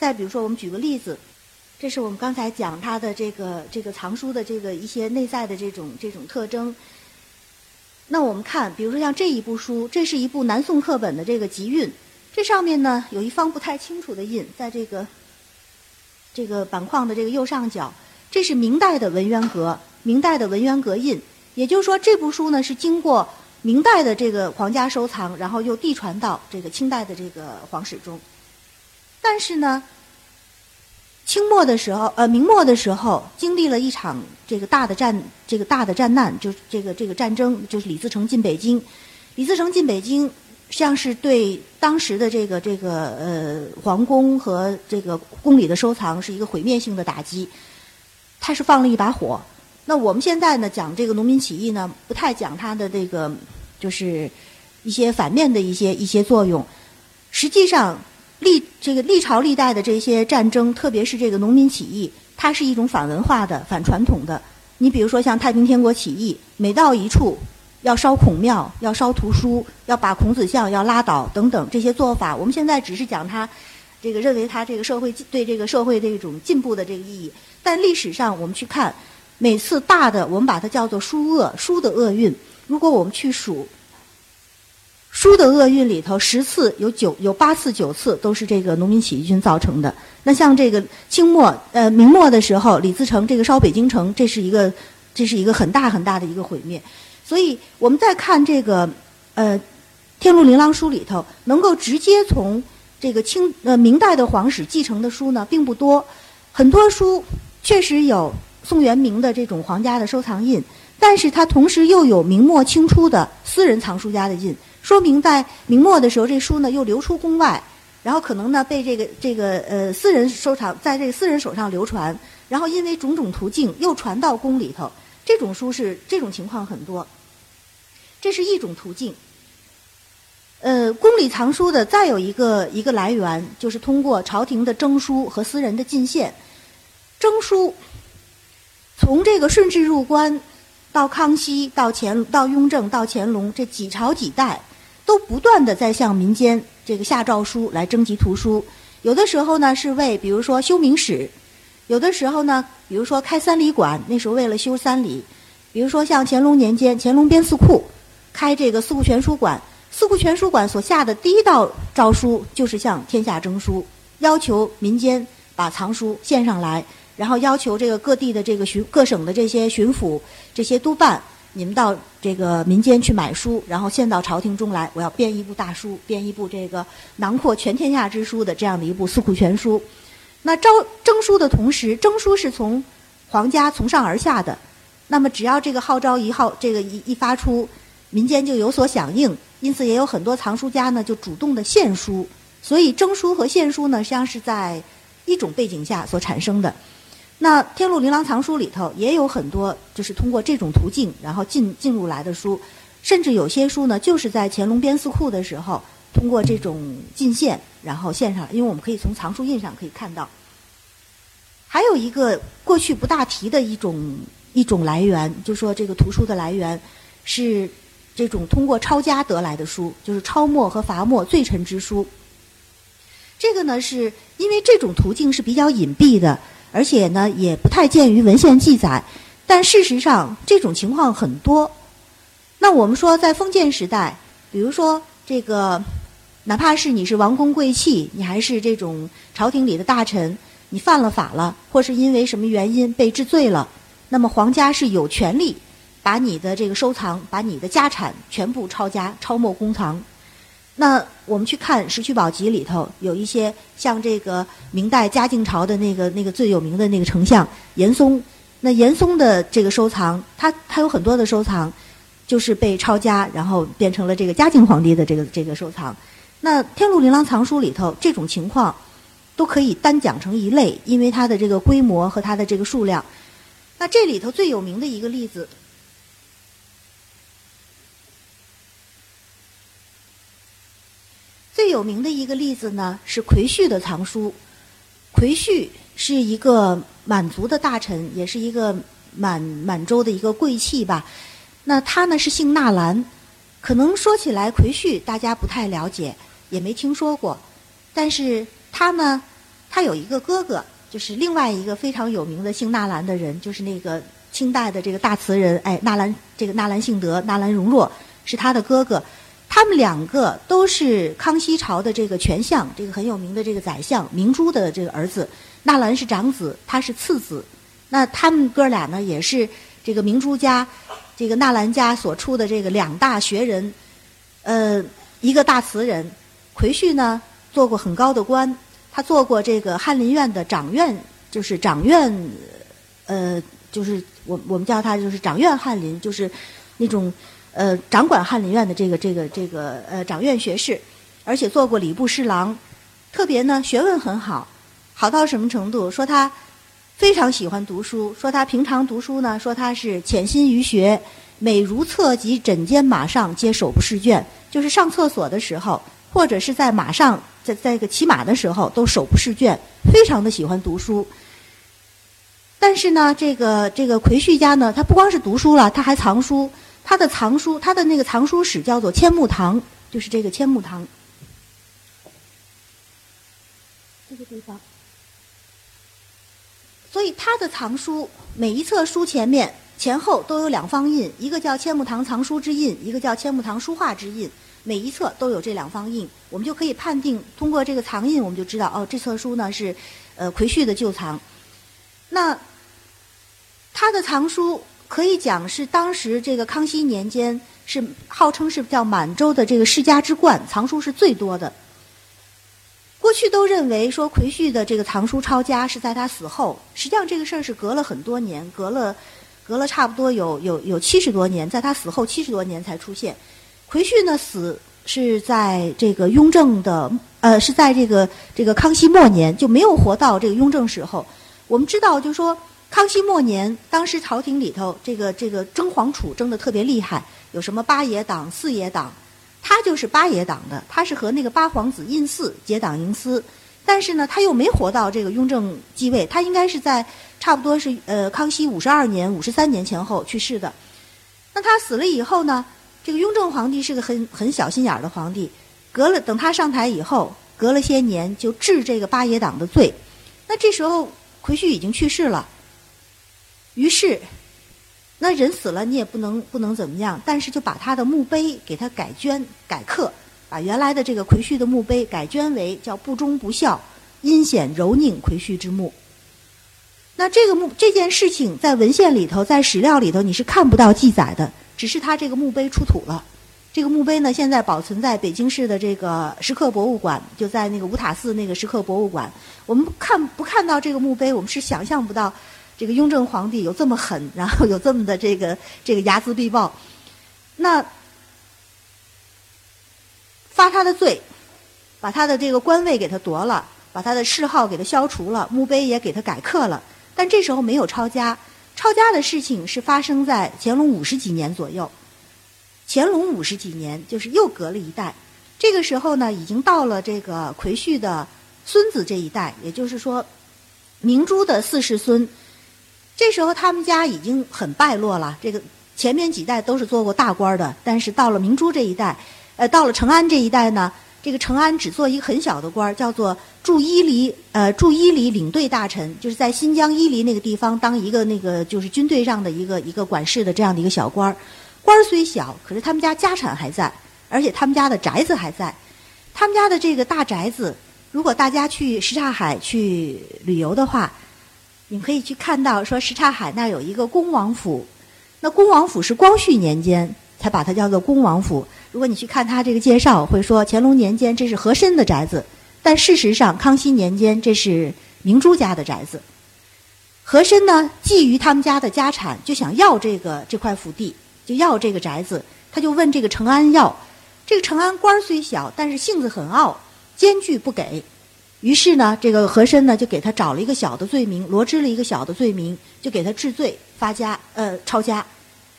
再比如说，我们举个例子，这是我们刚才讲它的这个这个藏书的这个一些内在的这种这种特征。那我们看，比如说像这一部书，这是一部南宋课本的这个集韵，这上面呢有一方不太清楚的印，在这个这个板框的这个右上角，这是明代的文渊阁，明代的文渊阁印。也就是说，这部书呢是经过明代的这个皇家收藏，然后又递传到这个清代的这个皇室中。但是呢，清末的时候，呃，明末的时候，经历了一场这个大的战，这个大的战难，就是这个这个战争，就是李自成进北京。李自成进北京，像是对当时的这个这个呃皇宫和这个宫里的收藏是一个毁灭性的打击。他是放了一把火。那我们现在呢讲这个农民起义呢，不太讲它的这个就是一些反面的一些一些作用。实际上。历这个历朝历代的这些战争，特别是这个农民起义，它是一种反文化的、反传统的。你比如说像太平天国起义，每到一处要烧孔庙、要烧图书、要把孔子像要拉倒等等这些做法，我们现在只是讲它这个认为它这个社会对这个社会的一种进步的这个意义。但历史上我们去看，每次大的我们把它叫做书厄，书的厄运。如果我们去数。书的厄运里头，十次有九有八次九次都是这个农民起义军造成的。那像这个清末呃明末的时候，李自成这个烧北京城，这是一个这是一个很大很大的一个毁灭。所以我们再看这个呃《天禄琳琅书》里头，能够直接从这个清呃明代的皇室继承的书呢，并不多。很多书确实有宋元明的这种皇家的收藏印，但是它同时又有明末清初的私人藏书家的印。说明在明末的时候，这书呢又流出宫外，然后可能呢被这个这个呃私人收藏，在这个私人手上流传，然后因为种种途径又传到宫里头。这种书是这种情况很多，这是一种途径。呃，宫里藏书的再有一个一个来源，就是通过朝廷的征书和私人的进献。征书从这个顺治入关到康熙到乾到雍正到乾隆这几朝几代。都不断的在向民间这个下诏书来征集图书，有的时候呢是为比如说修明史，有的时候呢比如说开三里馆，那时候为了修三里，比如说像乾隆年间乾隆编四库，开这个四库全书馆，四库全书馆所下的第一道诏书就是向天下征书，要求民间把藏书献上来，然后要求这个各地的这个巡各省的这些巡抚这些督办。你们到这个民间去买书，然后献到朝廷中来。我要编一部大书，编一部这个囊括全天下之书的这样的一部四库全书。那招征书的同时，征书是从皇家从上而下的。那么只要这个号召一号这个一一发出，民间就有所响应。因此也有很多藏书家呢就主动的献书。所以征书和献书呢，实际上是在一种背景下所产生的。那《天禄琳琅藏书》里头也有很多，就是通过这种途径，然后进进入来的书，甚至有些书呢，就是在乾隆编四库的时候，通过这种进献，然后献上。因为我们可以从藏书印上可以看到。还有一个过去不大提的一种一种来源，就说这个图书的来源是这种通过抄家得来的书，就是抄没和罚没罪臣之书。这个呢，是因为这种途径是比较隐蔽的。而且呢，也不太见于文献记载，但事实上这种情况很多。那我们说，在封建时代，比如说这个，哪怕是你是王公贵戚，你还是这种朝廷里的大臣，你犯了法了，或是因为什么原因被治罪了，那么皇家是有权利把你的这个收藏、把你的家产全部抄家、抄没公藏。那我们去看《石渠宝笈》里头有一些像这个明代嘉靖朝的那个那个最有名的那个丞相严嵩，那严嵩的这个收藏，他他有很多的收藏，就是被抄家，然后变成了这个嘉靖皇帝的这个这个收藏。那《天禄琳琅藏书》里头这种情况都可以单讲成一类，因为它的这个规模和它的这个数量。那这里头最有名的一个例子。最有名的一个例子呢，是奎旭的藏书。奎旭是一个满族的大臣，也是一个满满洲的一个贵戚吧。那他呢是姓纳兰，可能说起来奎旭大家不太了解，也没听说过。但是他呢他有一个哥哥，就是另外一个非常有名的姓纳兰的人，就是那个清代的这个大词人，哎，纳兰这个纳兰性德、纳兰容若是他的哥哥。他们两个都是康熙朝的这个权相，这个很有名的这个宰相明珠的这个儿子。纳兰是长子，他是次子。那他们哥俩呢，也是这个明珠家、这个纳兰家所出的这个两大学人。呃，一个大词人，奎旭呢做过很高的官，他做过这个翰林院的掌院，就是掌院，呃，就是我我们叫他就是掌院翰林，就是那种。呃，掌管翰林院的这个这个这个呃掌院学士，而且做过礼部侍郎，特别呢学问很好，好到什么程度？说他非常喜欢读书，说他平常读书呢，说他是潜心于学，每如厕及枕间马上皆手不释卷，就是上厕所的时候，或者是在马上在在一个骑马的时候，都手不释卷，非常的喜欢读书。但是呢，这个这个奎旭家呢，他不光是读书了，他还藏书。他的藏书，他的那个藏书室叫做千木堂，就是这个千木堂，这个地方。所以他的藏书每一册书前面前后都有两方印，一个叫千木堂藏书之印，一个叫千木堂书画之印。每一册都有这两方印，我们就可以判定，通过这个藏印，我们就知道哦，这册书呢是呃奎旭的旧藏。那他的藏书。可以讲是当时这个康熙年间是号称是叫满洲的这个世家之冠，藏书是最多的。过去都认为说奎旭的这个藏书抄家是在他死后，实际上这个事儿是隔了很多年，隔了隔了差不多有有有七十多年，在他死后七十多年才出现。奎旭呢死是在这个雍正的呃是在这个这个康熙末年就没有活到这个雍正时候。我们知道就说。康熙末年，当时朝廷里头这个这个争皇储争的特别厉害，有什么八爷党、四爷党，他就是八爷党的，他是和那个八皇子胤祀结党营私，但是呢，他又没活到这个雍正继位，他应该是在差不多是呃康熙五十二年、五十三年前后去世的。那他死了以后呢，这个雍正皇帝是个很很小心眼儿的皇帝，隔了等他上台以后，隔了些年就治这个八爷党的罪。那这时候奎旭已经去世了。于是，那人死了，你也不能不能怎么样，但是就把他的墓碑给他改捐改刻，把原来的这个奎旭的墓碑改捐为叫“不忠不孝，阴险柔佞奎旭之墓”。那这个墓这件事情在文献里头，在史料里头你是看不到记载的，只是他这个墓碑出土了。这个墓碑呢，现在保存在北京市的这个石刻博物馆，就在那个五塔寺那个石刻博物馆。我们看不看到这个墓碑，我们是想象不到。这个雍正皇帝有这么狠，然后有这么的这个这个睚眦必报，那发他的罪，把他的这个官位给他夺了，把他的谥号给他消除了，墓碑也给他改刻了。但这时候没有抄家，抄家的事情是发生在乾隆五十几年左右。乾隆五十几年就是又隔了一代，这个时候呢，已经到了这个奎旭的孙子这一代，也就是说明珠的四世孙。这时候他们家已经很败落了。这个前面几代都是做过大官的，但是到了明珠这一代，呃，到了成安这一代呢，这个成安只做一个很小的官，叫做驻伊犁呃驻伊犁领队大臣，就是在新疆伊犁那个地方当一个那个就是军队上的一个一个管事的这样的一个小官。官虽小，可是他们家家产还在，而且他们家的宅子还在。他们家的这个大宅子，如果大家去什刹海去旅游的话。你可以去看到，说什刹海那有一个恭王府，那恭王府是光绪年间才把它叫做恭王府。如果你去看他这个介绍，会说乾隆年间这是和珅的宅子，但事实上康熙年间这是明珠家的宅子。和珅呢，觊觎他们家的家产，就想要这个这块府地，就要这个宅子，他就问这个承安要。这个承安官虽小，但是性子很傲，坚决不给。于是呢，这个和珅呢就给他找了一个小的罪名，罗织了一个小的罪名，就给他治罪发家，呃，抄家。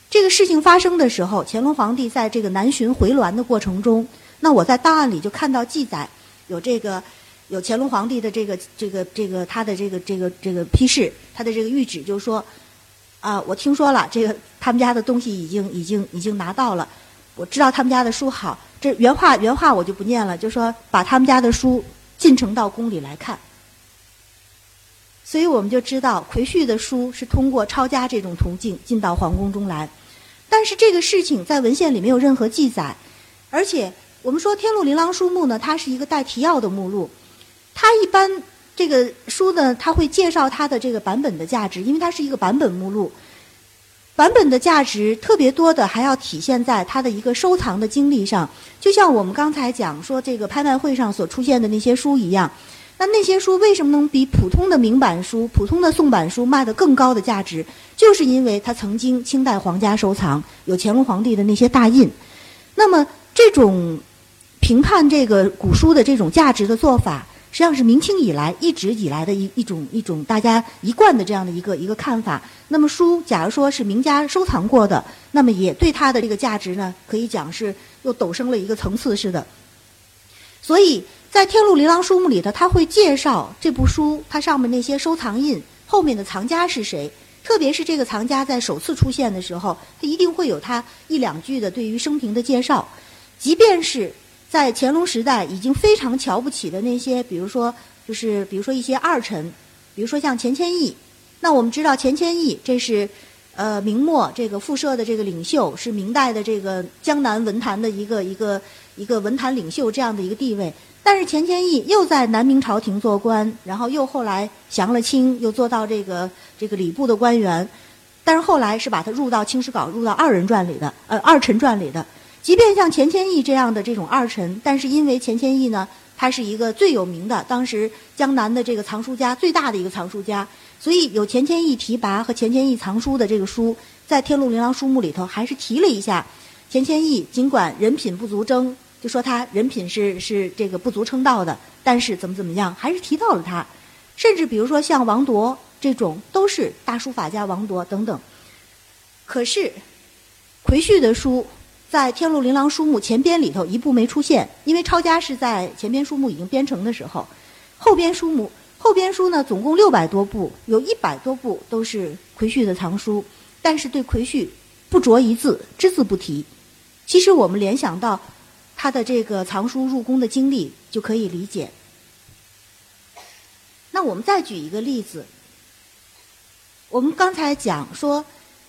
这个事情发生的时候，乾隆皇帝在这个南巡回銮的过程中，那我在档案里就看到记载，有这个有乾隆皇帝的这个这个这个他的这个这个这个批示，他的这个谕旨，就说，啊，我听说了，这个他们家的东西已经已经已经拿到了，我知道他们家的书好，这原话原话我就不念了，就说把他们家的书。进城到宫里来看，所以我们就知道奎旭的书是通过抄家这种途径进到皇宫中来。但是这个事情在文献里没有任何记载，而且我们说《天禄琳琅书目》呢，它是一个带提要的目录，它一般这个书呢，它会介绍它的这个版本的价值，因为它是一个版本目录。版本的价值特别多的，还要体现在它的一个收藏的经历上。就像我们刚才讲说，这个拍卖会上所出现的那些书一样，那那些书为什么能比普通的明版书、普通的宋版书卖得更高的价值？就是因为它曾经清代皇家收藏，有乾隆皇帝的那些大印。那么这种评判这个古书的这种价值的做法。实际上是明清以来一直以来的一一种一种大家一贯的这样的一个一个看法。那么书，假如说是名家收藏过的，那么也对它的这个价值呢，可以讲是又陡升了一个层次似的。所以在《天禄琳琅书目》里头，他会介绍这部书，它上面那些收藏印后面的藏家是谁，特别是这个藏家在首次出现的时候，他一定会有他一两句的对于生平的介绍，即便是。在乾隆时代，已经非常瞧不起的那些，比如说，就是比如说一些二臣，比如说像钱谦益。那我们知道钱谦益，这是呃明末这个复社的这个领袖，是明代的这个江南文坛的一个一个一个文坛领袖这样的一个地位。但是钱谦益又在南明朝廷做官，然后又后来降了清，又做到这个这个礼部的官员。但是后来是把他入到《清史稿》入到二人传里的，呃二臣传里的。即便像钱谦益这样的这种二臣，但是因为钱谦益呢，他是一个最有名的当时江南的这个藏书家最大的一个藏书家，所以有钱谦益提拔和钱谦益藏书的这个书，在《天禄琳琅书目》里头还是提了一下。钱谦益尽管人品不足争，就说他人品是是这个不足称道的，但是怎么怎么样，还是提到了他。甚至比如说像王铎这种，都是大书法家王铎等等。可是奎旭的书。在《天禄琳琅书目》前编里头一部没出现，因为抄家是在前编书目已经编成的时候，后编书目后编书呢总共六百多部，有一百多部都是奎旭的藏书，但是对奎旭不着一字，只字不提。其实我们联想到他的这个藏书入宫的经历，就可以理解。那我们再举一个例子，我们刚才讲说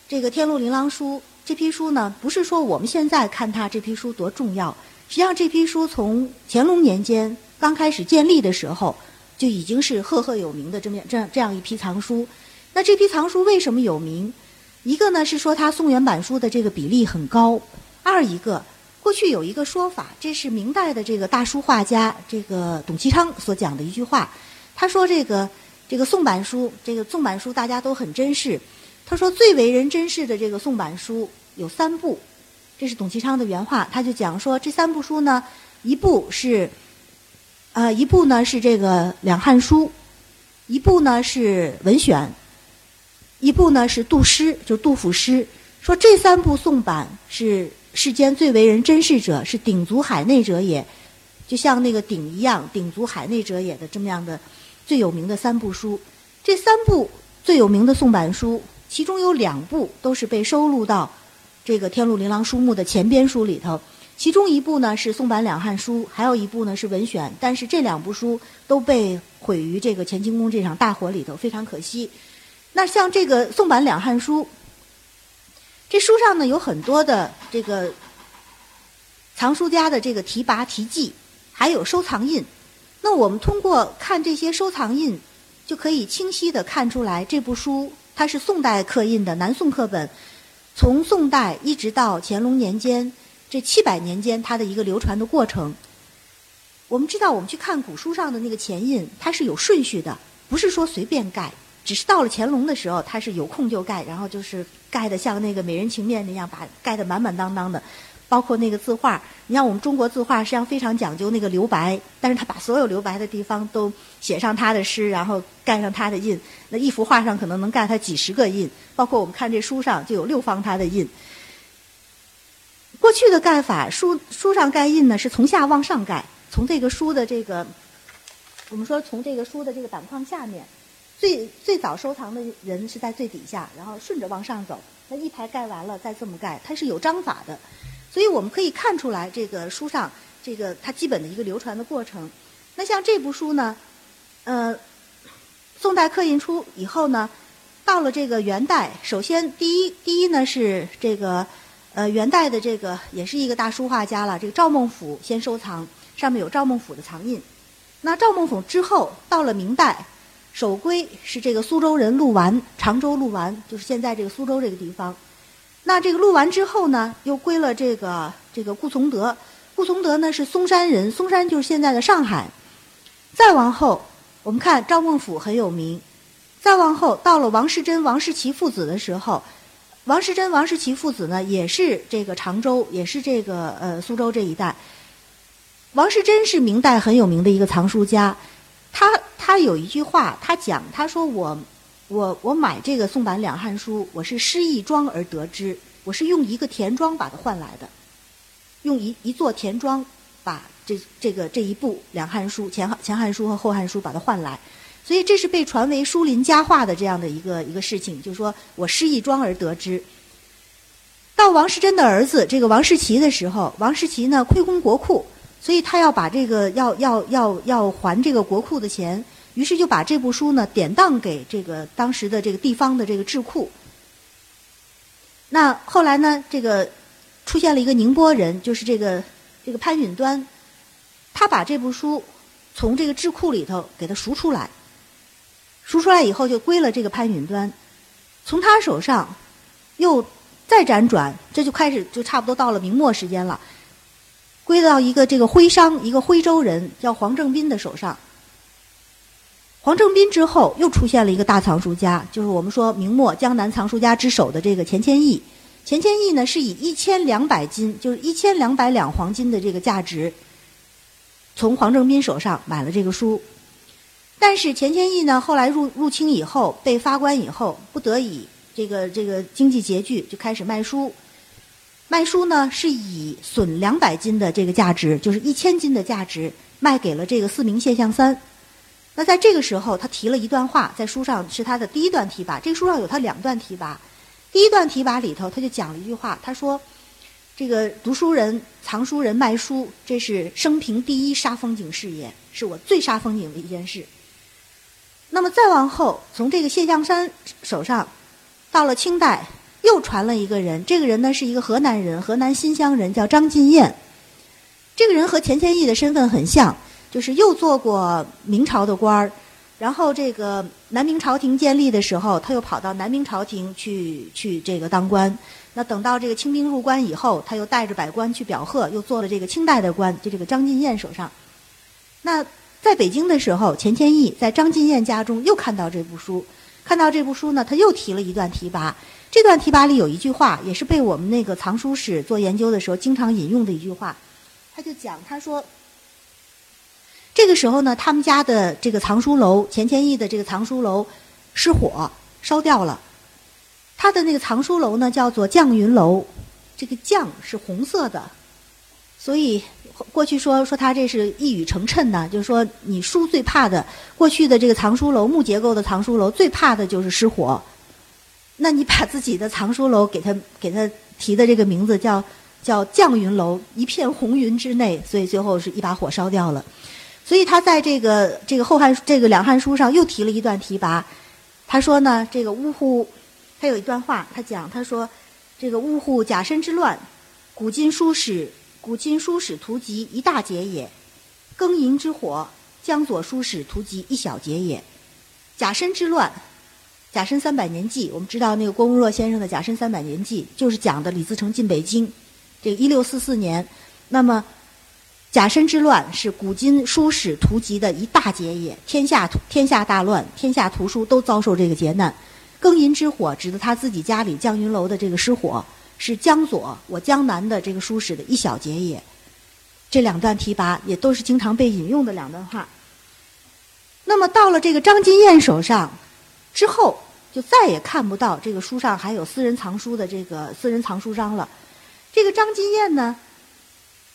这个《天禄琳琅书》。这批书呢，不是说我们现在看它这批书多重要，实际上这批书从乾隆年间刚开始建立的时候，就已经是赫赫有名的这么这样这样一批藏书。那这批藏书为什么有名？一个呢是说它宋元版书的这个比例很高；二一个，过去有一个说法，这是明代的这个大书画家这个董其昌所讲的一句话，他说这个这个宋版书，这个宋版书大家都很珍视。他说：“最为人珍视的这个宋版书有三部，这是董其昌的原话。他就讲说，这三部书呢，一部是，呃，一部呢是这个两汉书，一部呢是文选，一部呢是杜诗，就杜甫诗。说这三部宋版是世间最为人珍视者，是鼎足海内者也，就像那个鼎一样，鼎足海内者也的这么样的最有名的三部书。这三部最有名的宋版书。”其中有两部都是被收录到这个《天禄琳琅书目》的前编书里头，其中一部呢是宋版两汉书，还有一部呢是文选。但是这两部书都被毁于这个乾清宫这场大火里头，非常可惜。那像这个宋版两汉书，这书上呢有很多的这个藏书家的这个题跋题记，还有收藏印。那我们通过看这些收藏印，就可以清晰的看出来这部书。它是宋代刻印的南宋刻本，从宋代一直到乾隆年间这七百年间，它的一个流传的过程。我们知道，我们去看古书上的那个前印，它是有顺序的，不是说随便盖，只是到了乾隆的时候，它是有空就盖，然后就是盖的像那个美人情面那样，把盖的满满当当的。包括那个字画，你像我们中国字画实际上非常讲究那个留白，但是他把所有留白的地方都写上他的诗，然后盖上他的印。那一幅画上可能能盖他几十个印，包括我们看这书上就有六方他的印。过去的盖法，书书上盖印呢是从下往上盖，从这个书的这个，我们说从这个书的这个板框下面，最最早收藏的人是在最底下，然后顺着往上走，那一排盖完了再这么盖，它是有章法的。所以我们可以看出来，这个书上这个它基本的一个流传的过程。那像这部书呢，呃，宋代刻印出以后呢，到了这个元代，首先第一第一呢是这个呃元代的这个也是一个大书画家了，这个赵孟俯先收藏，上面有赵孟俯的藏印。那赵孟俯之后到了明代，首归是这个苏州人陆完，常州陆完就是现在这个苏州这个地方。那这个录完之后呢，又归了这个这个顾从德。顾从德呢是嵩山人，嵩山就是现在的上海。再往后，我们看赵孟俯很有名。再往后，到了王士祯、王士奇父子的时候，王士祯、王士奇父子呢也是这个常州，也是这个呃苏州这一带。王士祯是明代很有名的一个藏书家，他他有一句话，他讲他说我。我我买这个宋版两汉书，我是失一庄而得之，我是用一个田庄把它换来的，用一一座田庄把这这个这一部两汉书前前汉书和后汉书把它换来，所以这是被传为书林佳话的这样的一个一个事情，就是说我失一庄而得之。到王世贞的儿子这个王世奇的时候，王世奇呢亏空国库，所以他要把这个要要要要还这个国库的钱。于是就把这部书呢典当给这个当时的这个地方的这个智库。那后来呢，这个出现了一个宁波人，就是这个这个潘允端，他把这部书从这个智库里头给他赎出来，赎出来以后就归了这个潘允端，从他手上又再辗转，这就开始就差不多到了明末时间了，归到一个这个徽商，一个徽州人叫黄正斌的手上。黄正斌之后，又出现了一个大藏书家，就是我们说明末江南藏书家之首的这个钱谦益。钱谦益呢，是以一千两百斤，就是一千两百两黄金的这个价值，从黄正斌手上买了这个书。但是钱谦益呢，后来入入清以后，被发官以后，不得已这个这个经济拮据，就开始卖书。卖书呢，是以损两百斤的这个价值，就是一千斤的价值，卖给了这个四明谢相三。那在这个时候，他提了一段话，在书上是他的第一段提拔。这个书上有他两段提拔，第一段提拔里头，他就讲了一句话，他说：“这个读书人、藏书人卖书，这是生平第一杀风景事业，是我最杀风景的一件事。”那么再往后，从这个谢象山手上，到了清代，又传了一个人，这个人呢是一个河南人，河南新乡人，叫张进彦。这个人和钱谦益的身份很像。就是又做过明朝的官儿，然后这个南明朝廷建立的时候，他又跑到南明朝廷去去这个当官。那等到这个清兵入关以后，他又带着百官去表贺，又做了这个清代的官，就这个张进彦手上。那在北京的时候，钱谦益在张进彦家中又看到这部书，看到这部书呢，他又提了一段提拔。这段提拔里有一句话，也是被我们那个藏书史做研究的时候经常引用的一句话，他就讲他说。这个时候呢，他们家的这个藏书楼，钱谦益的这个藏书楼失火烧掉了。他的那个藏书楼呢，叫做绛云楼，这个绛是红色的，所以过去说说他这是一语成谶呢，就是说你书最怕的，过去的这个藏书楼木结构的藏书楼最怕的就是失火。那你把自己的藏书楼给他给他提的这个名字叫叫绛云楼，一片红云之内，所以最后是一把火烧掉了。所以他在这个这个后汉这个两汉书上又提了一段提拔，他说呢，这个呜呼，他有一段话，他讲他说，这个呜呼甲申之乱，古今书史古今书史图籍一大节也，庚寅之火，江左书史图籍一小节也。甲申之乱，甲申三百年记，我们知道那个郭沫若先生的《甲申三百年记》就是讲的李自成进北京，这个一六四四年，那么。甲申之乱是古今书史图籍的一大劫也，天下天下大乱，天下图书都遭受这个劫难。庚寅之火指的他自己家里绛云楼的这个失火，是江左我江南的这个书史的一小劫也。这两段提拔也都是经常被引用的两段话。那么到了这个张金燕手上之后，就再也看不到这个书上还有私人藏书的这个私人藏书章了。这个张金燕呢？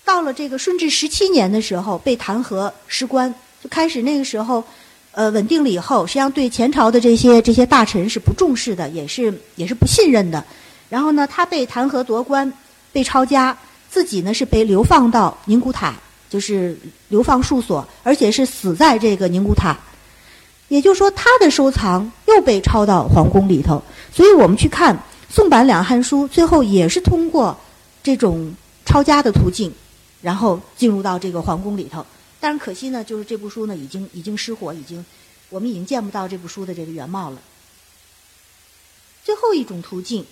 到了这个顺治十七年的时候，被弹劾失官，就开始那个时候，呃，稳定了以后，实际上对前朝的这些这些大臣是不重视的，也是也是不信任的。然后呢，他被弹劾夺官，被抄家，自己呢是被流放到宁古塔，就是流放戍所，而且是死在这个宁古塔。也就是说，他的收藏又被抄到皇宫里头。所以我们去看宋版两汉书，最后也是通过这种抄家的途径，然后进入到这个皇宫里头。但是可惜呢，就是这部书呢，已经已经失火，已经我们已经见不到这部书的这个原貌了。最后一种途径，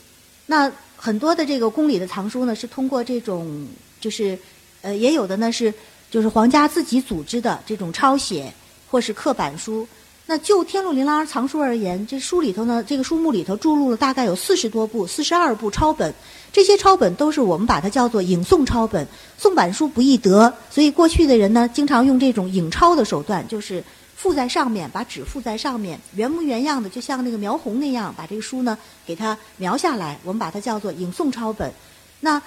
那很多的这个宫里的藏书呢，是通过这种，就是呃，也有的呢是就是皇家自己组织的这种抄写或是刻板书。那就《天禄琳琅藏书》而言，这书里头呢，这个书目里头注录了大概有四十多部、四十二部抄本。这些抄本都是我们把它叫做影宋抄本。宋版书不易得，所以过去的人呢，经常用这种影抄的手段，就是附在上面，把纸附在上面，原模原样的，就像那个描红那样，把这个书呢给它描下来。我们把它叫做影宋抄本。那《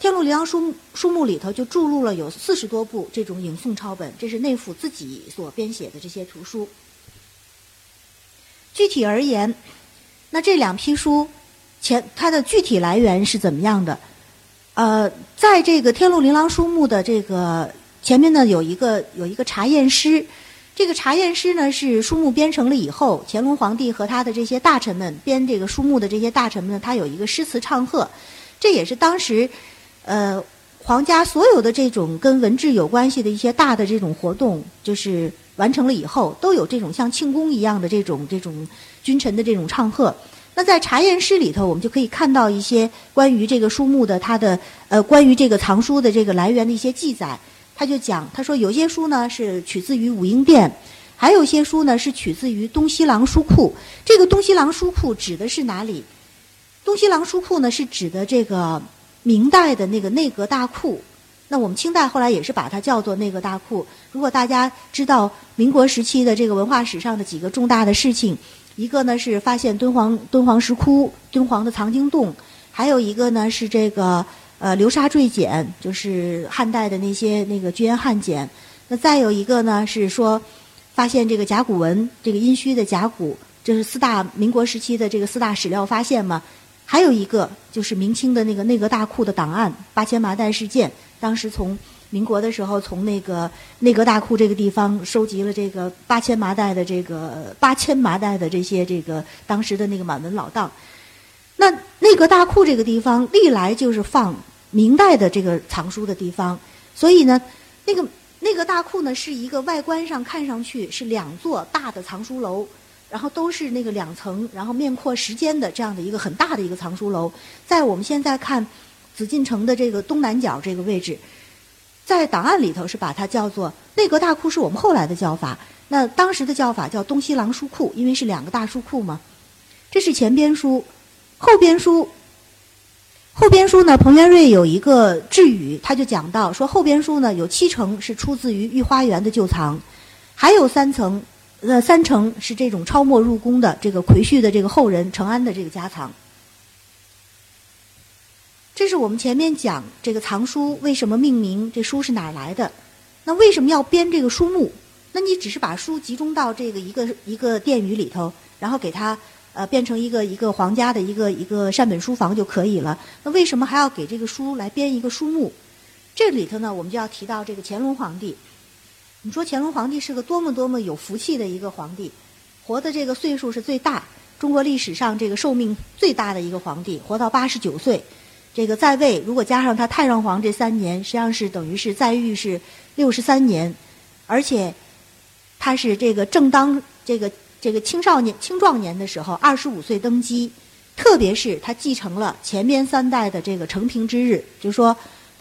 天禄琳琅书》书目里头就注录了有四十多部这种影宋抄本，这是内府自己所编写的这些图书。具体而言，那这两批书前它的具体来源是怎么样的？呃，在这个《天禄琳琅书目》的这个前面呢，有一个有一个查验诗。这个查验诗呢，是书目编成了以后，乾隆皇帝和他的这些大臣们编这个书目的这些大臣们，他有一个诗词唱和。这也是当时呃皇家所有的这种跟文治有关系的一些大的这种活动，就是。完成了以后，都有这种像庆功一样的这种这种君臣的这种唱和。那在茶宴诗里头，我们就可以看到一些关于这个书目的它的呃关于这个藏书的这个来源的一些记载。他就讲，他说有些书呢是取自于武英殿，还有些书呢是取自于东西廊书库。这个东西廊书库指的是哪里？东西廊书库呢是指的这个明代的那个内阁大库。那我们清代后来也是把它叫做内阁大库。如果大家知道民国时期的这个文化史上的几个重大的事情，一个呢是发现敦煌敦煌石窟、敦煌的藏经洞，还有一个呢是这个呃流沙坠简，就是汉代的那些那个居延汉简。那再有一个呢是说发现这个甲骨文，这个殷墟的甲骨，这是四大民国时期的这个四大史料发现嘛。还有一个就是明清的那个内阁大库的档案，八千麻袋事件。当时从民国的时候，从那个内阁大库这个地方收集了这个八千麻袋的这个八千麻袋的这些这个当时的那个满文老档。那内阁大库这个地方历来就是放明代的这个藏书的地方，所以呢，那个内阁大库呢是一个外观上看上去是两座大的藏书楼，然后都是那个两层，然后面阔十间的这样的一个很大的一个藏书楼，在我们现在看。紫禁城的这个东南角这个位置，在档案里头是把它叫做内阁大库，是我们后来的叫法。那当时的叫法叫东西廊书库，因为是两个大书库嘛。这是前边书，后边书。后边书呢，彭元瑞有一个智语，他就讲到说，后边书呢有七成是出自于御花园的旧藏，还有三层，呃，三成是这种抄没入宫的这个奎婿的这个后人承安的这个家藏。这是我们前面讲这个藏书为什么命名，这书是哪儿来的？那为什么要编这个书目？那你只是把书集中到这个一个一个殿宇里头，然后给它呃变成一个一个皇家的一个一个善本书房就可以了。那为什么还要给这个书来编一个书目？这里头呢，我们就要提到这个乾隆皇帝。你说乾隆皇帝是个多么多么有福气的一个皇帝，活的这个岁数是最大，中国历史上这个寿命最大的一个皇帝，活到八十九岁。这个在位，如果加上他太上皇这三年，实际上是等于是在狱是六十三年，而且他是这个正当这个这个青少年青壮年的时候，二十五岁登基，特别是他继承了前边三代的这个承平之日，就说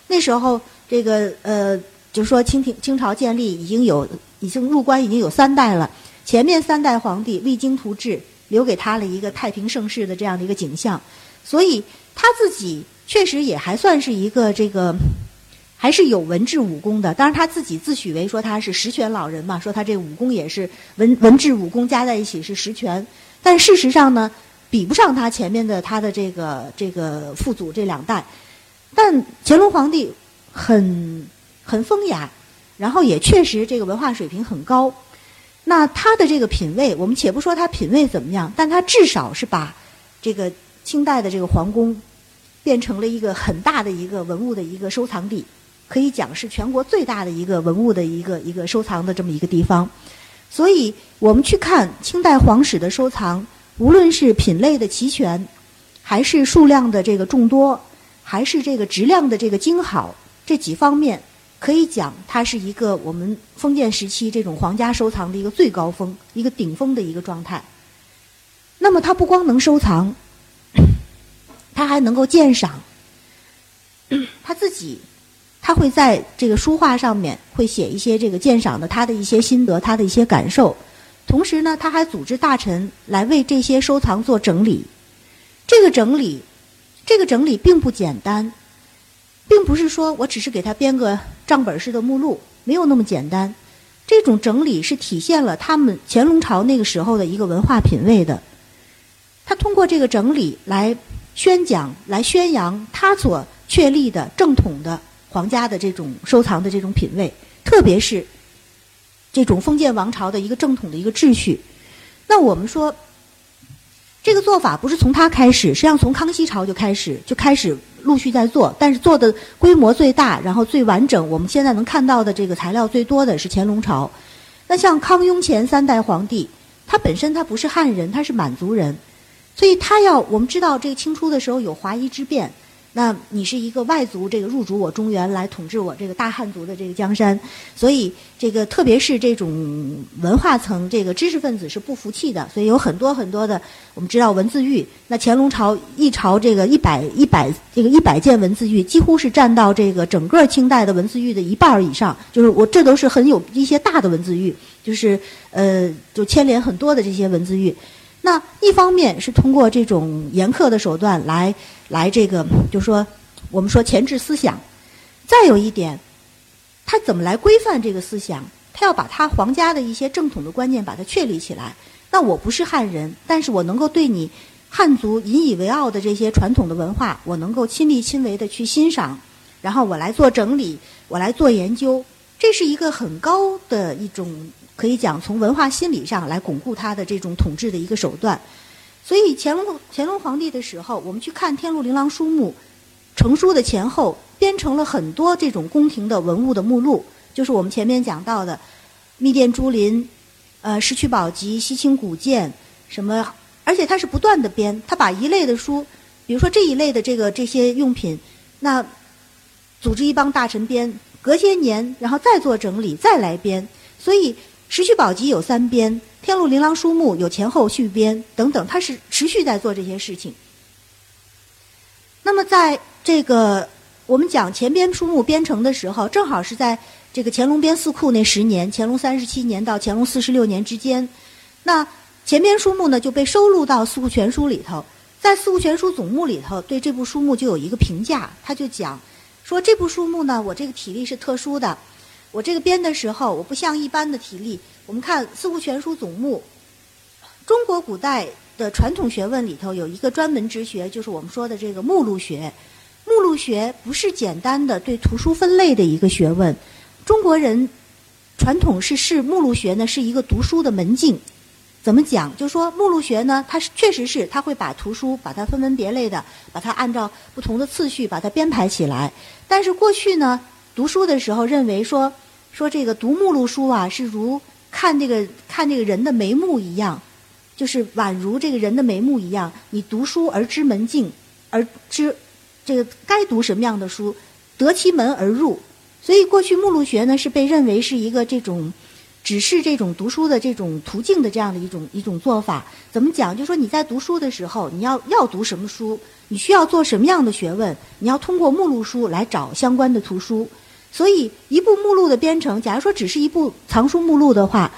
那时候这个呃，就说清廷清朝建立已经有已经入关已经有三代了，前面三代皇帝励精图治，留给他了一个太平盛世的这样的一个景象，所以他自己。确实也还算是一个这个，还是有文治武功的。当然他自己自诩为说他是十全老人嘛，说他这武功也是文文治武功加在一起是十全。但事实上呢，比不上他前面的他的这个这个父祖这两代。但乾隆皇帝很很风雅，然后也确实这个文化水平很高。那他的这个品位，我们且不说他品位怎么样，但他至少是把这个清代的这个皇宫。变成了一个很大的一个文物的一个收藏地，可以讲是全国最大的一个文物的一个一个收藏的这么一个地方。所以我们去看清代皇室的收藏，无论是品类的齐全，还是数量的这个众多，还是这个质量的这个精好，这几方面可以讲，它是一个我们封建时期这种皇家收藏的一个最高峰、一个顶峰的一个状态。那么，它不光能收藏，他还能够鉴赏，他自己。他会在这个书画上面会写一些这个鉴赏的他的一些心得，他的一些感受。同时呢，他还组织大臣来为这些收藏做整理。这个整理，这个整理并不简单，并不是说我只是给他编个账本式的目录，没有那么简单。这种整理是体现了他们乾隆朝那个时候的一个文化品位的。他通过这个整理来宣讲、来宣扬他所确立的正统的。皇家的这种收藏的这种品味，特别是这种封建王朝的一个正统的一个秩序。那我们说，这个做法不是从他开始，实际上从康熙朝就开始，就开始陆续在做。但是做的规模最大，然后最完整，我们现在能看到的这个材料最多的是乾隆朝。那像康雍乾三代皇帝，他本身他不是汉人，他是满族人，所以他要我们知道，这个清初的时候有华夷之变。那你是一个外族，这个入主我中原来统治我这个大汉族的这个江山，所以这个特别是这种文化层，这个知识分子是不服气的，所以有很多很多的，我们知道文字狱。那乾隆朝一朝这个一百一百这个一百件文字狱，几乎是占到这个整个清代的文字狱的一半以上。就是我这都是很有一些大的文字狱，就是呃就牵连很多的这些文字狱。那一方面是通过这种严苛的手段来。来，这个就说，我们说前置思想。再有一点，他怎么来规范这个思想？他要把他皇家的一些正统的观念把它确立起来。那我不是汉人，但是我能够对你汉族引以为傲的这些传统的文化，我能够亲力亲为的去欣赏，然后我来做整理，我来做研究。这是一个很高的一种，可以讲从文化心理上来巩固他的这种统治的一个手段。所以乾隆乾隆皇帝的时候，我们去看《天禄琳琅书目》成书的前后，编成了很多这种宫廷的文物的目录，就是我们前面讲到的密殿珠林、呃石渠宝笈、西清古鉴什么，而且他是不断的编，他把一类的书，比如说这一类的这个这些用品，那组织一帮大臣编，隔些年然后再做整理，再来编，所以石渠宝笈有三编。《天禄琳琅书目》有前后续编等等，他是持续在做这些事情。那么，在这个我们讲前编书目编成的时候，正好是在这个乾隆编四库那十年，乾隆三十七年到乾隆四十六年之间。那前编书目呢就被收录到《四库全书》里头，在《四库全书总目》里头，对这部书目就有一个评价，他就讲说这部书目呢，我这个体力是特殊的，我这个编的时候，我不像一般的体力。我们看《四库全书总目》，中国古代的传统学问里头有一个专门之学，就是我们说的这个目录学。目录学不是简单的对图书分类的一个学问，中国人传统是视目录学呢是一个读书的门径。怎么讲？就说目录学呢，它是确实是它会把图书把它分门别类的，把它按照不同的次序把它编排起来。但是过去呢，读书的时候认为说说这个读目录书啊是如看这个看这个人的眉目一样，就是宛如这个人的眉目一样。你读书而知门径，而知这个该读什么样的书，得其门而入。所以过去目录学呢是被认为是一个这种，只是这种读书的这种途径的这样的一种一种做法。怎么讲？就说你在读书的时候，你要要读什么书，你需要做什么样的学问，你要通过目录书来找相关的图书。所以，一部目录的编成，假如说只是一部藏书目录的话，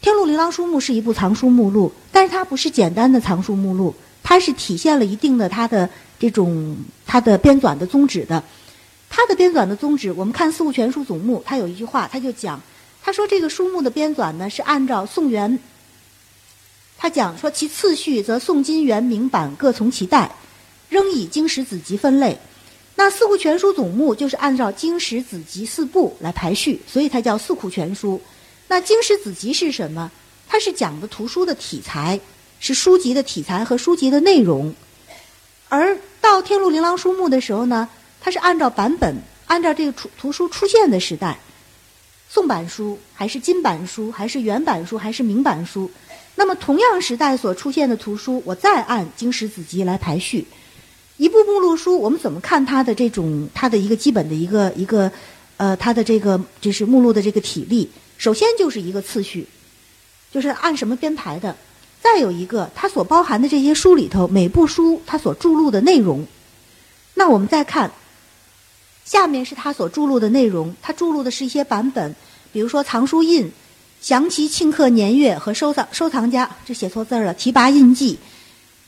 《天禄琳琅书目》是一部藏书目录，但是它不是简单的藏书目录，它是体现了一定的它的这种它的编纂的宗旨的。它的编纂的宗旨，我们看《四库全书总目》，它有一句话，他就讲，他说这个书目的编纂呢是按照宋元，他讲说其次序则宋金元明版各从其代，仍以经史子集分类。那《四库全书总目》就是按照经史子集四部来排序，所以它叫《四库全书》。那经史子集是什么？它是讲的图书的题材，是书籍的题材和书籍的内容。而到《天禄琳琅书目》的时候呢，它是按照版本，按照这个图图书出现的时代。宋版书还是金版书还是原版书还是明版书？那么同样时代所出现的图书，我再按经史子集来排序。一部目录书，我们怎么看它的这种它的一个基本的一个一个呃它的这个就是目录的这个体例？首先就是一个次序，就是按什么编排的。再有一个，它所包含的这些书里头，每部书它所注录的内容。那我们再看，下面是它所注录的内容。它注录的是一些版本，比如说藏书印、详其庆贺年月和收藏收藏家，这写错字儿了，提拔印记。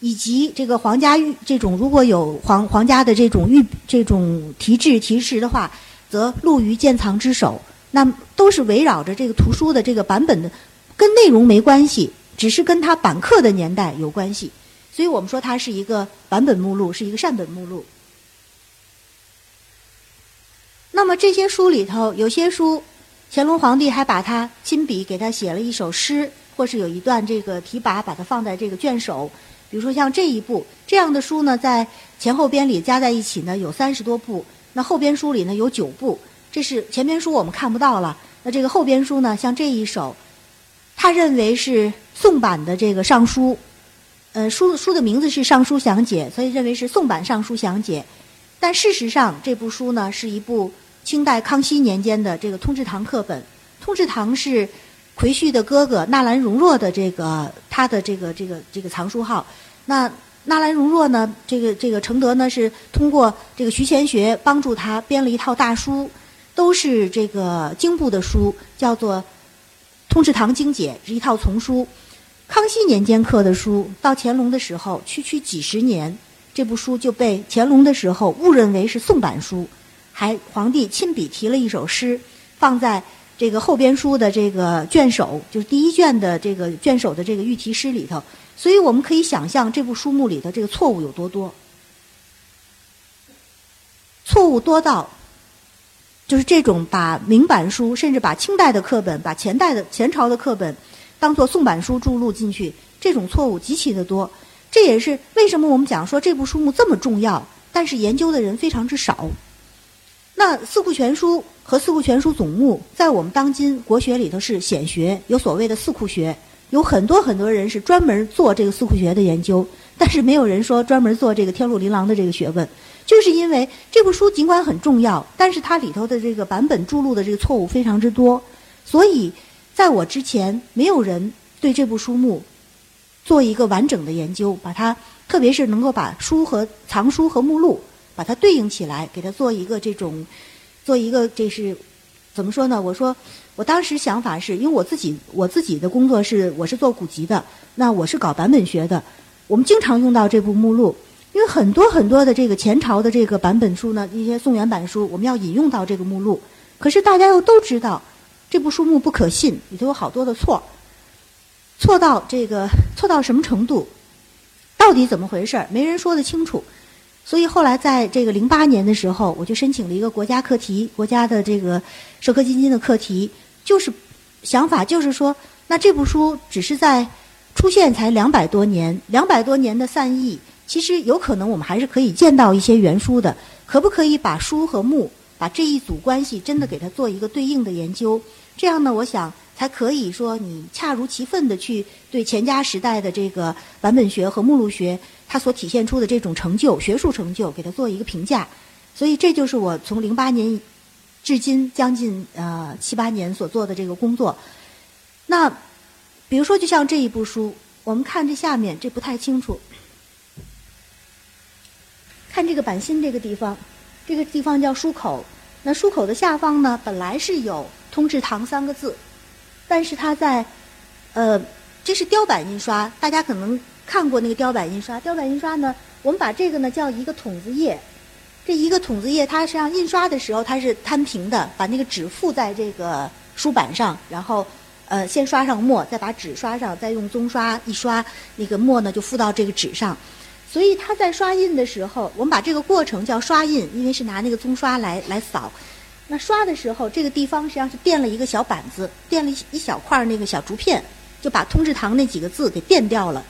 以及这个皇家御这种如果有皇皇家的这种御这种题制题诗的话，则录于建藏之首。那都是围绕着这个图书的这个版本的，跟内容没关系，只是跟它版刻的年代有关系。所以我们说它是一个版本目录，是一个善本目录。那么这些书里头，有些书，乾隆皇帝还把他亲笔给他写了一首诗，或是有一段这个题跋，把它放在这个卷首。比如说像这一部这样的书呢，在前后边里加在一起呢有三十多部，那后边书里呢有九部。这是前边书我们看不到了，那这个后边书呢，像这一首，他认为是宋版的这个尚书，呃，书书的名字是《尚书详解》，所以认为是宋版《尚书详解》。但事实上，这部书呢是一部清代康熙年间的这个通志堂课本。通志堂是。奎旭的哥哥纳兰容若的这个他的这个这个这个藏书号，那纳兰容若呢，这个这个承德呢是通过这个徐乾学帮助他编了一套大书，都是这个经部的书，叫做《通志堂经解》，是一套丛书。康熙年间刻的书，到乾隆的时候，区区几十年，这部书就被乾隆的时候误认为是宋版书，还皇帝亲笔题了一首诗，放在。这个后边书的这个卷首，就是第一卷的这个卷首的这个预题诗里头，所以我们可以想象这部书目里的这个错误有多多。错误多到，就是这种把明版书，甚至把清代的课本、把前代的前朝的课本，当做宋版书注录进去，这种错误极其的多。这也是为什么我们讲说这部书目这么重要，但是研究的人非常之少。那《四库全书》和《四库全书总目》在我们当今国学里头是显学，有所谓的四库学，有很多很多人是专门做这个四库学的研究，但是没有人说专门做这个天禄琳琅的这个学问，就是因为这部书尽管很重要，但是它里头的这个版本注录的这个错误非常之多，所以在我之前没有人对这部书目做一个完整的研究，把它特别是能够把书和藏书和目录。把它对应起来，给它做一个这种，做一个这是怎么说呢？我说，我当时想法是因为我自己我自己的工作是我是做古籍的，那我是搞版本学的，我们经常用到这部目录，因为很多很多的这个前朝的这个版本书呢，一些宋元版书，我们要引用到这个目录，可是大家又都知道这部书目不可信，里头有好多的错，错到这个错到什么程度？到底怎么回事儿？没人说得清楚。所以后来在这个零八年的时候，我就申请了一个国家课题，国家的这个社科基金的课题，就是想法就是说，那这部书只是在出现才两百多年，两百多年的散佚，其实有可能我们还是可以见到一些原书的，可不可以把书和目，把这一组关系真的给它做一个对应的研究？这样呢，我想才可以说你恰如其分的去对钱家时代的这个版本学和目录学。他所体现出的这种成就，学术成就，给他做一个评价，所以这就是我从零八年至今将近呃七八年所做的这个工作。那比如说，就像这一部书，我们看这下面，这不太清楚。看这个版心这个地方，这个地方叫书口。那书口的下方呢，本来是有“通志堂”三个字，但是它在呃，这是雕版印刷，大家可能。看过那个雕版印刷，雕版印刷呢，我们把这个呢叫一个筒子页，这一个筒子页，它实际上印刷的时候它是摊平的，把那个纸附在这个书板上，然后呃先刷上墨，再把纸刷上，再用棕刷一刷，那个墨呢就附到这个纸上。所以它在刷印的时候，我们把这个过程叫刷印，因为是拿那个棕刷来来扫。那刷的时候，这个地方实际上是垫了一个小板子，垫了一一小块那个小竹片，就把通志堂那几个字给垫掉了。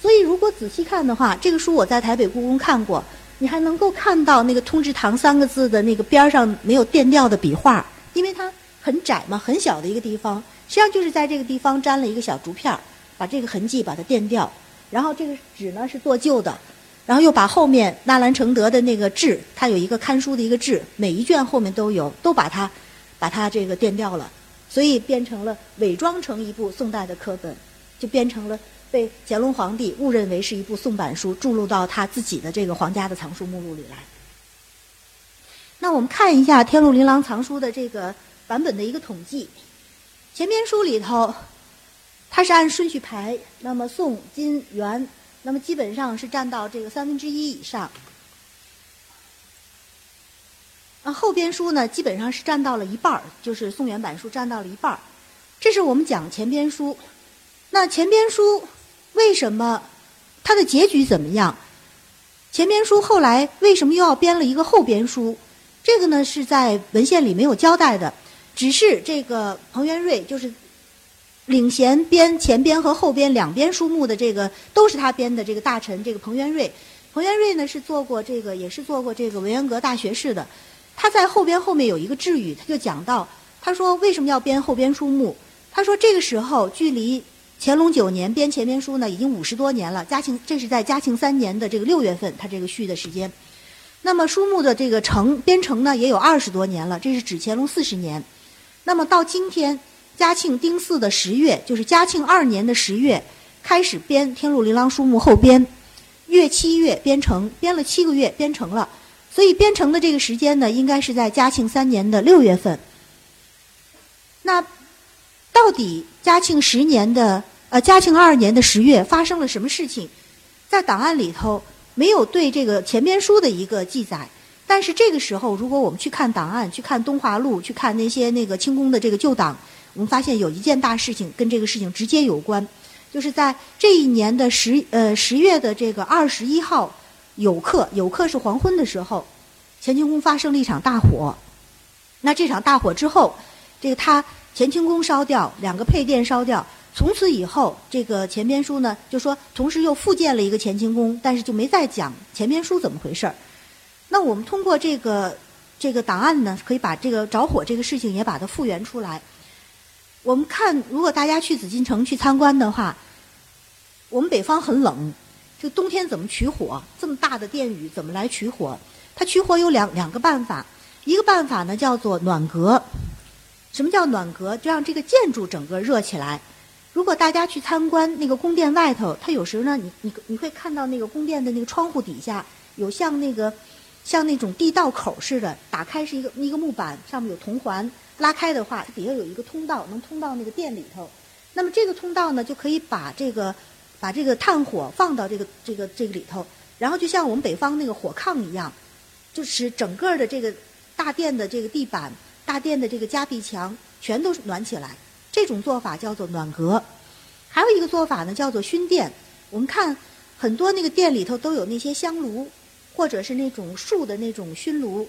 所以，如果仔细看的话，这个书我在台北故宫看过，你还能够看到那个“通志堂”三个字的那个边儿上没有垫掉的笔画，因为它很窄嘛，很小的一个地方，实际上就是在这个地方粘了一个小竹片儿，把这个痕迹把它垫掉。然后这个纸呢是做旧的，然后又把后面纳兰承德的那个志，它有一个刊书的一个志，每一卷后面都有，都把它把它这个垫掉了，所以变成了伪装成一部宋代的课本，就变成了被乾隆皇帝误认为是一部宋版书，注入到他自己的这个皇家的藏书目录里来。那我们看一下《天禄琳琅藏书》的这个版本的一个统计，前边书里头，它是按顺序排，那么宋、金、元，那么基本上是占到这个三分之一以上。啊，后边书呢，基本上是占到了一半儿，就是宋元版书占到了一半儿。这是我们讲前边书。那前边书为什么他的结局怎么样？前边书后来为什么又要编了一个后边书？这个呢是在文献里没有交代的，只是这个彭元瑞就是领衔编前编和后编两编书目的这个都是他编的这个大臣，这个彭元瑞。彭元瑞呢是做过这个也是做过这个文渊阁大学士的，他在后边后面有一个智语，他就讲到，他说为什么要编后编书目？他说这个时候距离乾隆九年编前编书呢已经五十多年了，嘉庆这是在嘉庆三年的这个六月份，他这个序的时间。那么书目的这个成编成呢，也有二十多年了，这是指乾隆四十年。那么到今天，嘉庆丁巳的十月，就是嘉庆二年的十月，开始编《天禄琳琅书目》后编，月七月编成，编了七个月，编成了。所以编成的这个时间呢，应该是在嘉庆三年的六月份。那到底嘉庆十年的呃嘉庆二年的十月发生了什么事情？在档案里头。没有对这个前边书的一个记载，但是这个时候，如果我们去看档案，去看东华录，去看那些那个清宫的这个旧档，我们发现有一件大事情跟这个事情直接有关，就是在这一年的十呃十月的这个二十一号有刻，有刻是黄昏的时候，乾清宫发生了一场大火。那这场大火之后，这个他乾清宫烧掉，两个配殿烧掉。从此以后，这个前边书呢，就说同时又复建了一个乾清宫，但是就没再讲前边书怎么回事儿。那我们通过这个这个档案呢，可以把这个着火这个事情也把它复原出来。我们看，如果大家去紫禁城去参观的话，我们北方很冷，就冬天怎么取火？这么大的殿宇怎么来取火？它取火有两两个办法，一个办法呢叫做暖阁。什么叫暖阁？就让这个建筑整个热起来。如果大家去参观那个宫殿外头，它有时候呢，你你你会看到那个宫殿的那个窗户底下有像那个像那种地道口似的，打开是一个一个木板，上面有铜环，拉开的话，它底下有一个通道，能通到那个殿里头。那么这个通道呢，就可以把这个把这个炭火放到这个这个这个里头，然后就像我们北方那个火炕一样，就使整个的这个大殿的这个地板、大殿的这个夹壁墙全都暖起来。这种做法叫做暖阁，还有一个做法呢，叫做熏殿。我们看很多那个殿里头都有那些香炉，或者是那种树的那种熏炉。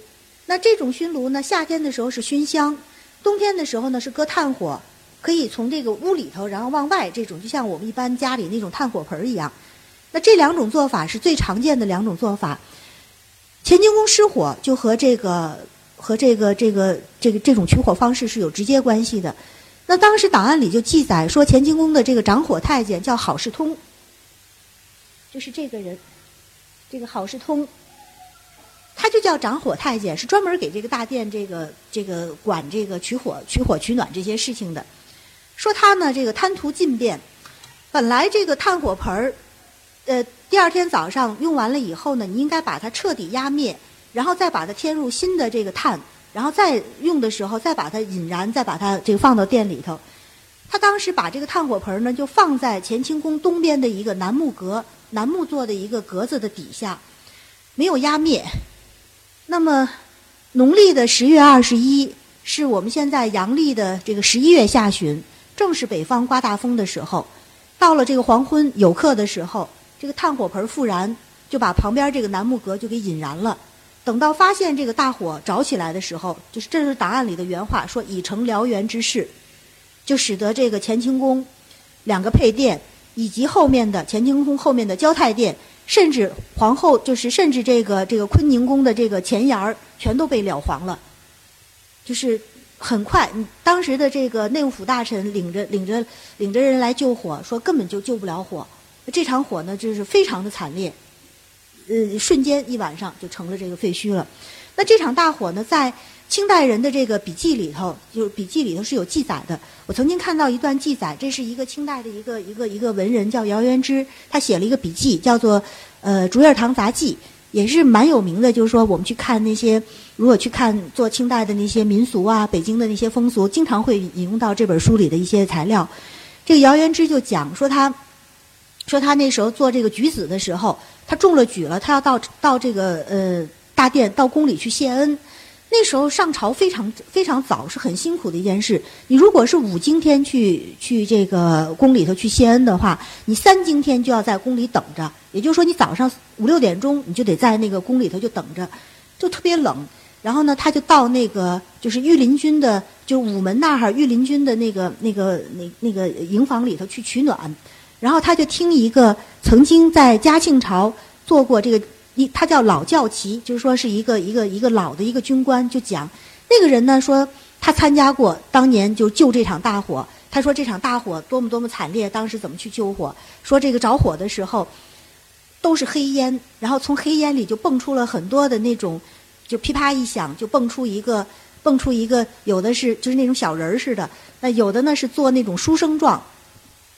那这种熏炉呢，夏天的时候是熏香，冬天的时候呢是搁炭火，可以从这个屋里头然后往外，这种就像我们一般家里那种炭火盆一样。那这两种做法是最常见的两种做法。乾清宫失火就和这个和这个这个这个这种取火方式是有直接关系的。那当时档案里就记载说，乾清宫的这个掌火太监叫郝世通，就是这个人，这个郝世通，他就叫掌火太监，是专门给这个大殿这个这个管这个取火、取火取暖这些事情的。说他呢，这个贪图进便，本来这个炭火盆儿，呃，第二天早上用完了以后呢，你应该把它彻底压灭，然后再把它添入新的这个炭。然后再用的时候，再把它引燃，再把它这个放到店里头。他当时把这个炭火盆呢，就放在乾清宫东边的一个楠木阁，楠木做的一个格子的底下，没有压灭。那么，农历的十月二十一，是我们现在阳历的这个十一月下旬，正是北方刮大风的时候。到了这个黄昏有客的时候，这个炭火盆复燃，就把旁边这个楠木阁就给引燃了。等到发现这个大火着起来的时候，就是这是档案里的原话，说已成燎原之势，就使得这个乾清宫两个配殿以及后面的乾清宫后面的交泰殿，甚至皇后就是甚至这个这个坤宁宫的这个前檐儿全都被燎黄了，就是很快，当时的这个内务府大臣领着领着领着人来救火，说根本就救不了火。这场火呢，就是非常的惨烈，呃，瞬间一晚上就成了这个废墟了。那这场大火呢，在清代人的这个笔记里头，就是笔记里头是有记载的。我曾经看到一段记载，这是一个清代的一个一个一个文人叫姚元之，他写了一个笔记，叫做《呃竹叶堂杂记》，也是蛮有名的。就是说，我们去看那些，如果去看做清代的那些民俗啊，北京的那些风俗，经常会引用到这本书里的一些材料。这个姚元之就讲说，他说他那时候做这个举子的时候，他中了举了，他要到到这个呃。大殿到宫里去谢恩，那时候上朝非常非常早，是很辛苦的一件事。你如果是五更天去去这个宫里头去谢恩的话，你三更天就要在宫里等着。也就是说，你早上五六点钟你就得在那个宫里头就等着，就特别冷。然后呢，他就到那个就是御林军的，就午门那儿御林军的那个那个那那个营房里头去取暖。然后他就听一个曾经在嘉庆朝做过这个。一他叫老教旗，就是说是一个一个一个老的一个军官，就讲那个人呢说他参加过当年就救这场大火，他说这场大火多么多么惨烈，当时怎么去救火？说这个着火的时候都是黑烟，然后从黑烟里就蹦出了很多的那种，就噼啪一响就蹦出一个蹦出一个，有的是就是那种小人儿似的，那有的呢是做那种书生状，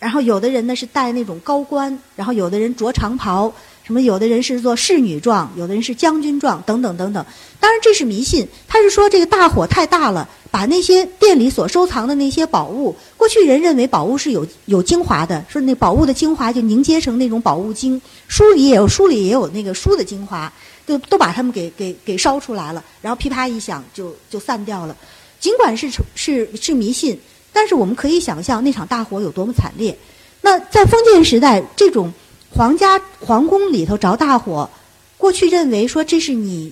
然后有的人呢是戴那种高冠，然后有的人着长袍。什么？有的人是做侍女状，有的人是将军状，等等等等。当然这是迷信。他是说这个大火太大了，把那些店里所收藏的那些宝物，过去人认为宝物是有有精华的，说那宝物的精华就凝结成那种宝物精。书里也有，书里也有那个书的精华，都都把它们给给给烧出来了，然后噼啪一响就就散掉了。尽管是是是迷信，但是我们可以想象那场大火有多么惨烈。那在封建时代，这种。皇家皇宫里头着大火，过去认为说这是你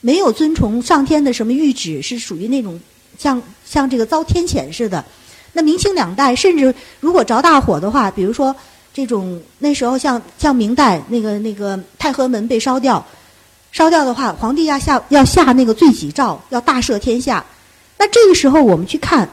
没有遵从上天的什么谕旨，是属于那种像像这个遭天谴似的。那明清两代，甚至如果着大火的话，比如说这种那时候像像明代那个那个太和门被烧掉，烧掉的话，皇帝要下要下那个罪己诏，要大赦天下。那这个时候我们去看，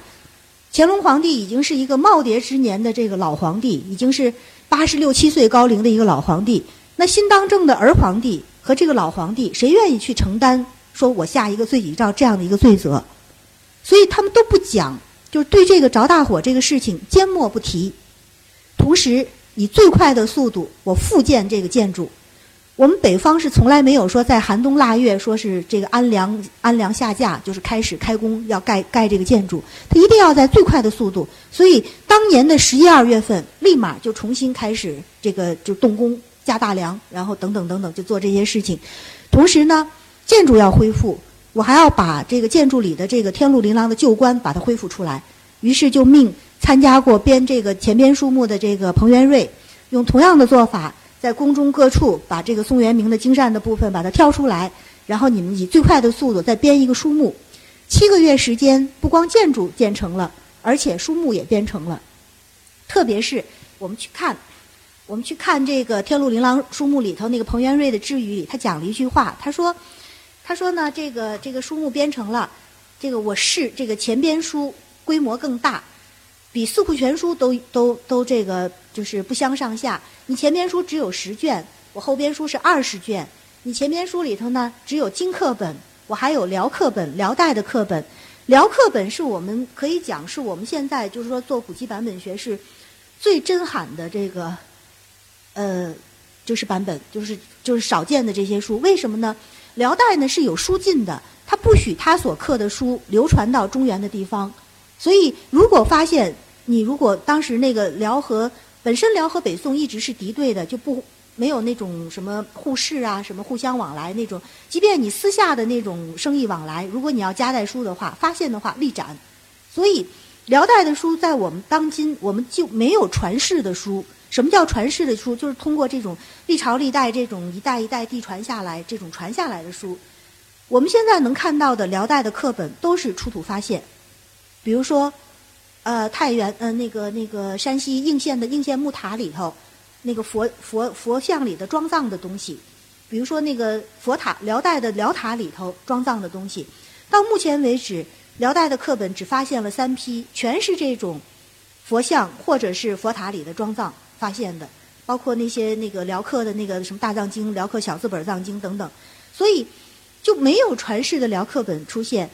乾隆皇帝已经是一个耄耋之年的这个老皇帝，已经是。八十六七岁高龄的一个老皇帝，那新当政的儿皇帝和这个老皇帝，谁愿意去承担？说我下一个罪己诏这样的一个罪责，所以他们都不讲，就是对这个着大火这个事情缄默不提。同时，以最快的速度，我复建这个建筑。我们北方是从来没有说在寒冬腊月，说是这个安良安良下架，就是开始开工要盖盖这个建筑，它一定要在最快的速度。所以当年的十一二月份，立马就重新开始这个就动工加大梁，然后等等等等就做这些事情。同时呢，建筑要恢复，我还要把这个建筑里的这个天禄琳琅的旧观把它恢复出来。于是就命参加过编这个前编书目的这个彭元瑞，用同样的做法。在宫中各处把这个宋元明的精善的部分把它挑出来，然后你们以最快的速度再编一个书目，七个月时间，不光建筑建成了，而且书目也编成了。特别是我们去看，我们去看这个《天禄琳琅书目》里头那个彭元瑞的治语，他讲了一句话，他说：“他说呢，这个这个书目编成了，这个我试这个前编书规模更大。”比四库全书都都都这个就是不相上下。你前边书只有十卷，我后边书是二十卷。你前边书里头呢只有金课本，我还有辽课本，辽代的课本。辽课本是我们可以讲是我们现在就是说做古籍版本学是最珍罕的这个呃就是版本，就是就是少见的这些书。为什么呢？辽代呢是有书禁的，他不许他所刻的书流传到中原的地方。所以如果发现你如果当时那个辽和本身辽和北宋一直是敌对的，就不没有那种什么互市啊，什么互相往来那种。即便你私下的那种生意往来，如果你要夹带书的话，发现的话立斩。所以辽代的书在我们当今我们就没有传世的书。什么叫传世的书？就是通过这种历朝历代这种一代一代递传下来这种传下来的书。我们现在能看到的辽代的课本都是出土发现，比如说。呃，太原呃，那个那个山西应县的应县木塔里头，那个佛佛佛像里的装藏的东西，比如说那个佛塔辽代的辽塔里头装藏的东西，到目前为止，辽代的课本只发现了三批，全是这种佛像或者是佛塔里的装藏发现的，包括那些那个辽刻的那个什么大藏经、辽刻小字本藏经等等，所以就没有传世的辽刻本出现。